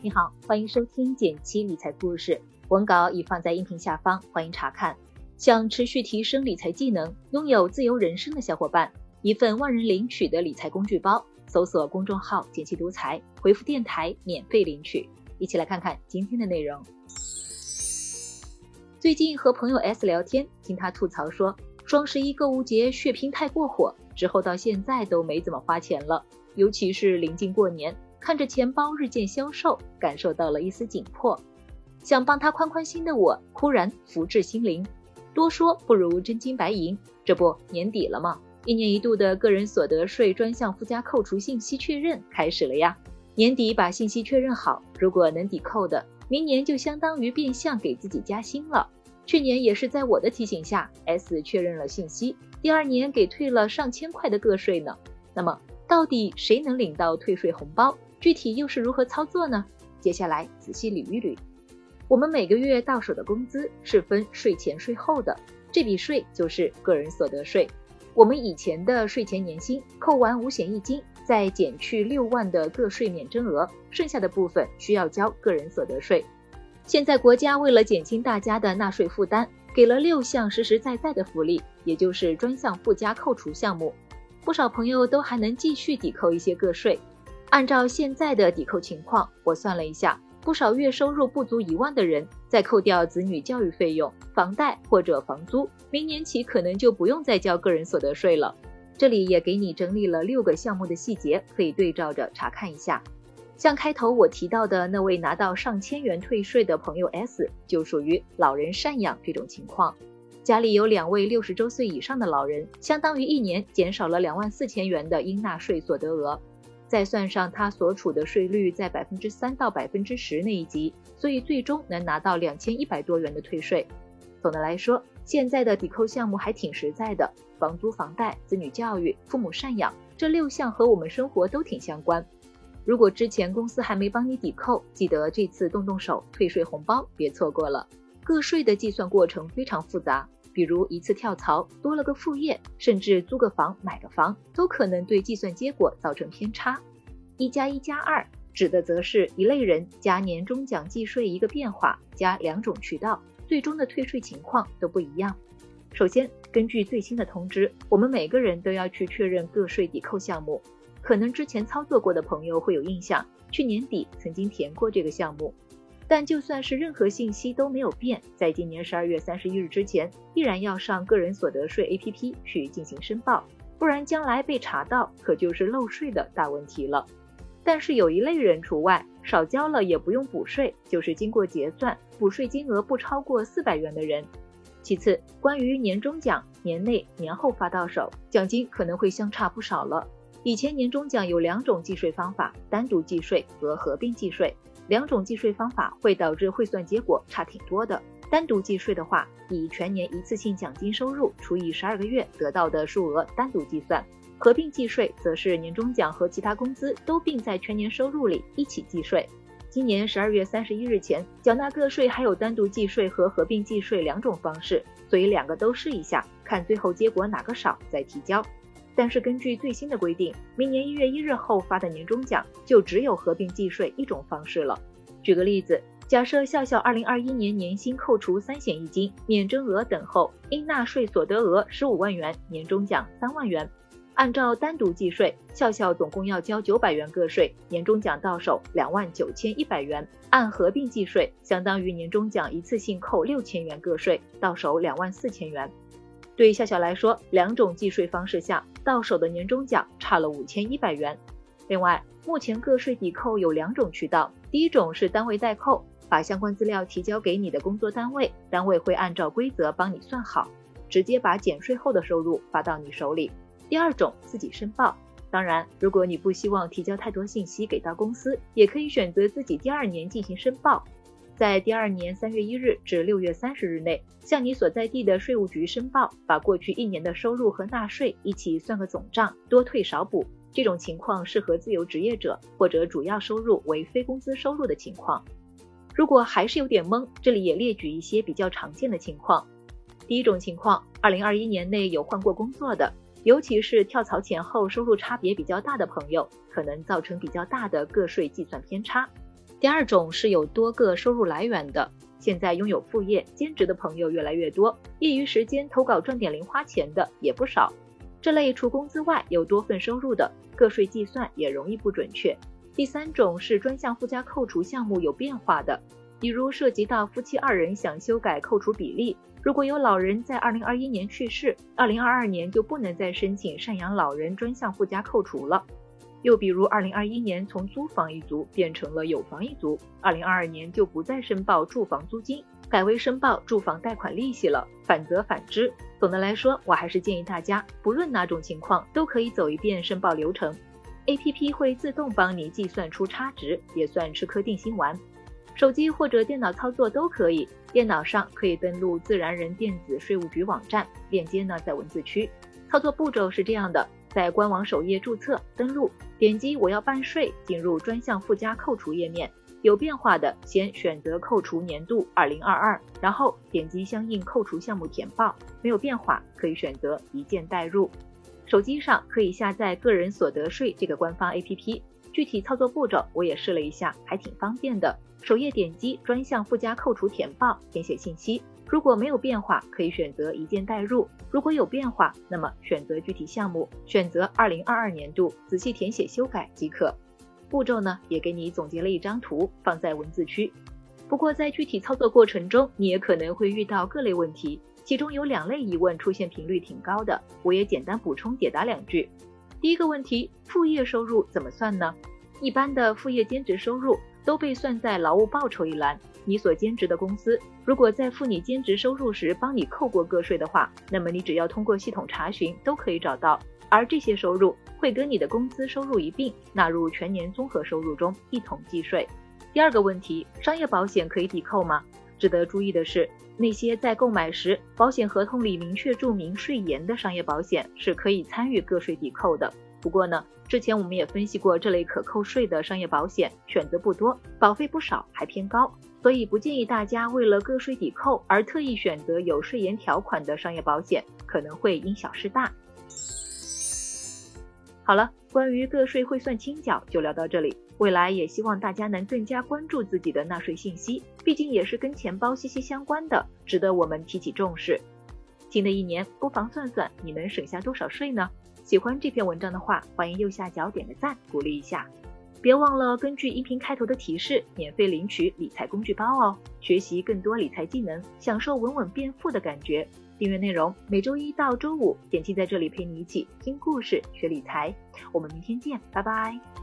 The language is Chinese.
你好，欢迎收听减七理财故事，文稿已放在音频下方，欢迎查看。想持续提升理财技能，拥有自由人生的小伙伴，一份万人领取的理财工具包，搜索公众号“减七独裁，回复“电台”免费领取。一起来看看今天的内容。最近和朋友 S 聊天，听他吐槽说，双十一购物节血拼太过火，之后到现在都没怎么花钱了，尤其是临近过年。看着钱包日渐消瘦，感受到了一丝紧迫，想帮他宽宽心的我，忽然福至心灵。多说不如真金白银，这不年底了吗？一年一度的个人所得税专项附加扣除信息确认开始了呀。年底把信息确认好，如果能抵扣的，明年就相当于变相给自己加薪了。去年也是在我的提醒下，S 确认了信息，第二年给退了上千块的个税呢。那么到底谁能领到退税红包？具体又是如何操作呢？接下来仔细捋一捋。我们每个月到手的工资是分税前税后的，这笔税就是个人所得税。我们以前的税前年薪扣完五险一金，再减去六万的个税免征额，剩下的部分需要交个人所得税。现在国家为了减轻大家的纳税负担，给了六项实实在在的福利，也就是专项附加扣除项目，不少朋友都还能继续抵扣一些个税。按照现在的抵扣情况，我算了一下，不少月收入不足一万的人，再扣掉子女教育费用、房贷或者房租，明年起可能就不用再交个人所得税了。这里也给你整理了六个项目的细节，可以对照着查看一下。像开头我提到的那位拿到上千元退税的朋友 S，就属于老人赡养这种情况，家里有两位六十周岁以上的老人，相当于一年减少了两万四千元的应纳税所得额。再算上他所处的税率在百分之三到百分之十那一级，所以最终能拿到两千一百多元的退税。总的来说，现在的抵扣项目还挺实在的，房租、房贷、子女教育、父母赡养这六项和我们生活都挺相关。如果之前公司还没帮你抵扣，记得这次动动手，退税红包别错过了。个税的计算过程非常复杂。比如一次跳槽多了个副业，甚至租个房买个房，都可能对计算结果造成偏差。一加一加二指的则是一类人加年终奖计税一个变化，加两种渠道，最终的退税情况都不一样。首先，根据最新的通知，我们每个人都要去确认个税抵扣项目。可能之前操作过的朋友会有印象，去年底曾经填过这个项目。但就算是任何信息都没有变，在今年十二月三十一日之前，依然要上个人所得税 APP 去进行申报，不然将来被查到，可就是漏税的大问题了。但是有一类人除外，少交了也不用补税，就是经过结算，补税金额不超过四百元的人。其次，关于年终奖，年内、年后发到手，奖金可能会相差不少了。以前年终奖有两种计税方法，单独计税和合并计税。两种计税方法会导致汇算结果差挺多的。单独计税的话，以全年一次性奖金收入除以十二个月得到的数额单独计算；合并计税则是年终奖和其他工资都并在全年收入里一起计税。今年十二月三十一日前缴纳个税还有单独计税和合并计税两种方式，所以两个都试一下，看最后结果哪个少再提交。但是根据最新的规定，明年一月一日后发的年终奖就只有合并计税一种方式了。举个例子，假设笑笑二零二一年年薪扣除三险一金、免征额等后应纳税所得额十五万元，年终奖三万元。按照单独计税，笑笑总共要交九百元个税，年终奖到手两万九千一百元。按合并计税，相当于年终奖一次性扣六千元个税，到手两万四千元。对笑笑来说，两种计税方式下，到手的年终奖差了五千一百元。另外，目前个税抵扣有两种渠道，第一种是单位代扣，把相关资料提交给你的工作单位，单位会按照规则帮你算好，直接把减税后的收入发到你手里。第二种自己申报，当然，如果你不希望提交太多信息给到公司，也可以选择自己第二年进行申报。在第二年三月一日至六月三十日内，向你所在地的税务局申报，把过去一年的收入和纳税一起算个总账，多退少补。这种情况适合自由职业者或者主要收入为非工资收入的情况。如果还是有点懵，这里也列举一些比较常见的情况。第一种情况，二零二一年内有换过工作的，尤其是跳槽前后收入差别比较大的朋友，可能造成比较大的个税计算偏差。第二种是有多个收入来源的，现在拥有副业、兼职的朋友越来越多，业余时间投稿赚点零花钱的也不少。这类除工资外有多份收入的，个税计算也容易不准确。第三种是专项附加扣除项目有变化的，比如涉及到夫妻二人想修改扣除比例，如果有老人在二零二一年去世，二零二二年就不能再申请赡养老人专项附加扣除了。又比如，二零二一年从租房一族变成了有房一族，二零二二年就不再申报住房租金，改为申报住房贷款利息了，反则反之。总的来说，我还是建议大家，不论哪种情况，都可以走一遍申报流程。A P P 会自动帮你计算出差值，也算吃颗定心丸。手机或者电脑操作都可以，电脑上可以登录自然人电子税务局网站，链接呢在文字区。操作步骤是这样的。在官网首页注册登录，点击我要办税，进入专项附加扣除页面。有变化的，先选择扣除年度二零二二，然后点击相应扣除项目填报。没有变化，可以选择一键代入。手机上可以下载个人所得税这个官方 APP，具体操作步骤我也试了一下，还挺方便的。首页点击专项附加扣除填报，填写信息。如果没有变化，可以选择一键代入；如果有变化，那么选择具体项目，选择二零二二年度，仔细填写修改即可。步骤呢，也给你总结了一张图，放在文字区。不过在具体操作过程中，你也可能会遇到各类问题，其中有两类疑问出现频率挺高的，我也简单补充解答两句。第一个问题，副业收入怎么算呢？一般的副业兼职收入都被算在劳务报酬一栏。你所兼职的公司，如果在付你兼职收入时帮你扣过个税的话，那么你只要通过系统查询都可以找到。而这些收入会跟你的工资收入一并纳入全年综合收入中一同计税。第二个问题，商业保险可以抵扣吗？值得注意的是，那些在购买时保险合同里明确注明税延的商业保险是可以参与个税抵扣的。不过呢，之前我们也分析过这类可扣税的商业保险选择不多，保费不少，还偏高。所以不建议大家为了个税抵扣而特意选择有税延条款的商业保险，可能会因小失大。好了，关于个税汇算清缴就聊到这里。未来也希望大家能更加关注自己的纳税信息，毕竟也是跟钱包息息相关的，值得我们提起重视。新的一年，不妨算算你能省下多少税呢？喜欢这篇文章的话，欢迎右下角点个赞，鼓励一下。别忘了根据音频开头的提示，免费领取理财工具包哦！学习更多理财技能，享受稳稳变富的感觉。订阅内容每周一到周五，点击在这里陪你一起听故事、学理财。我们明天见，拜拜。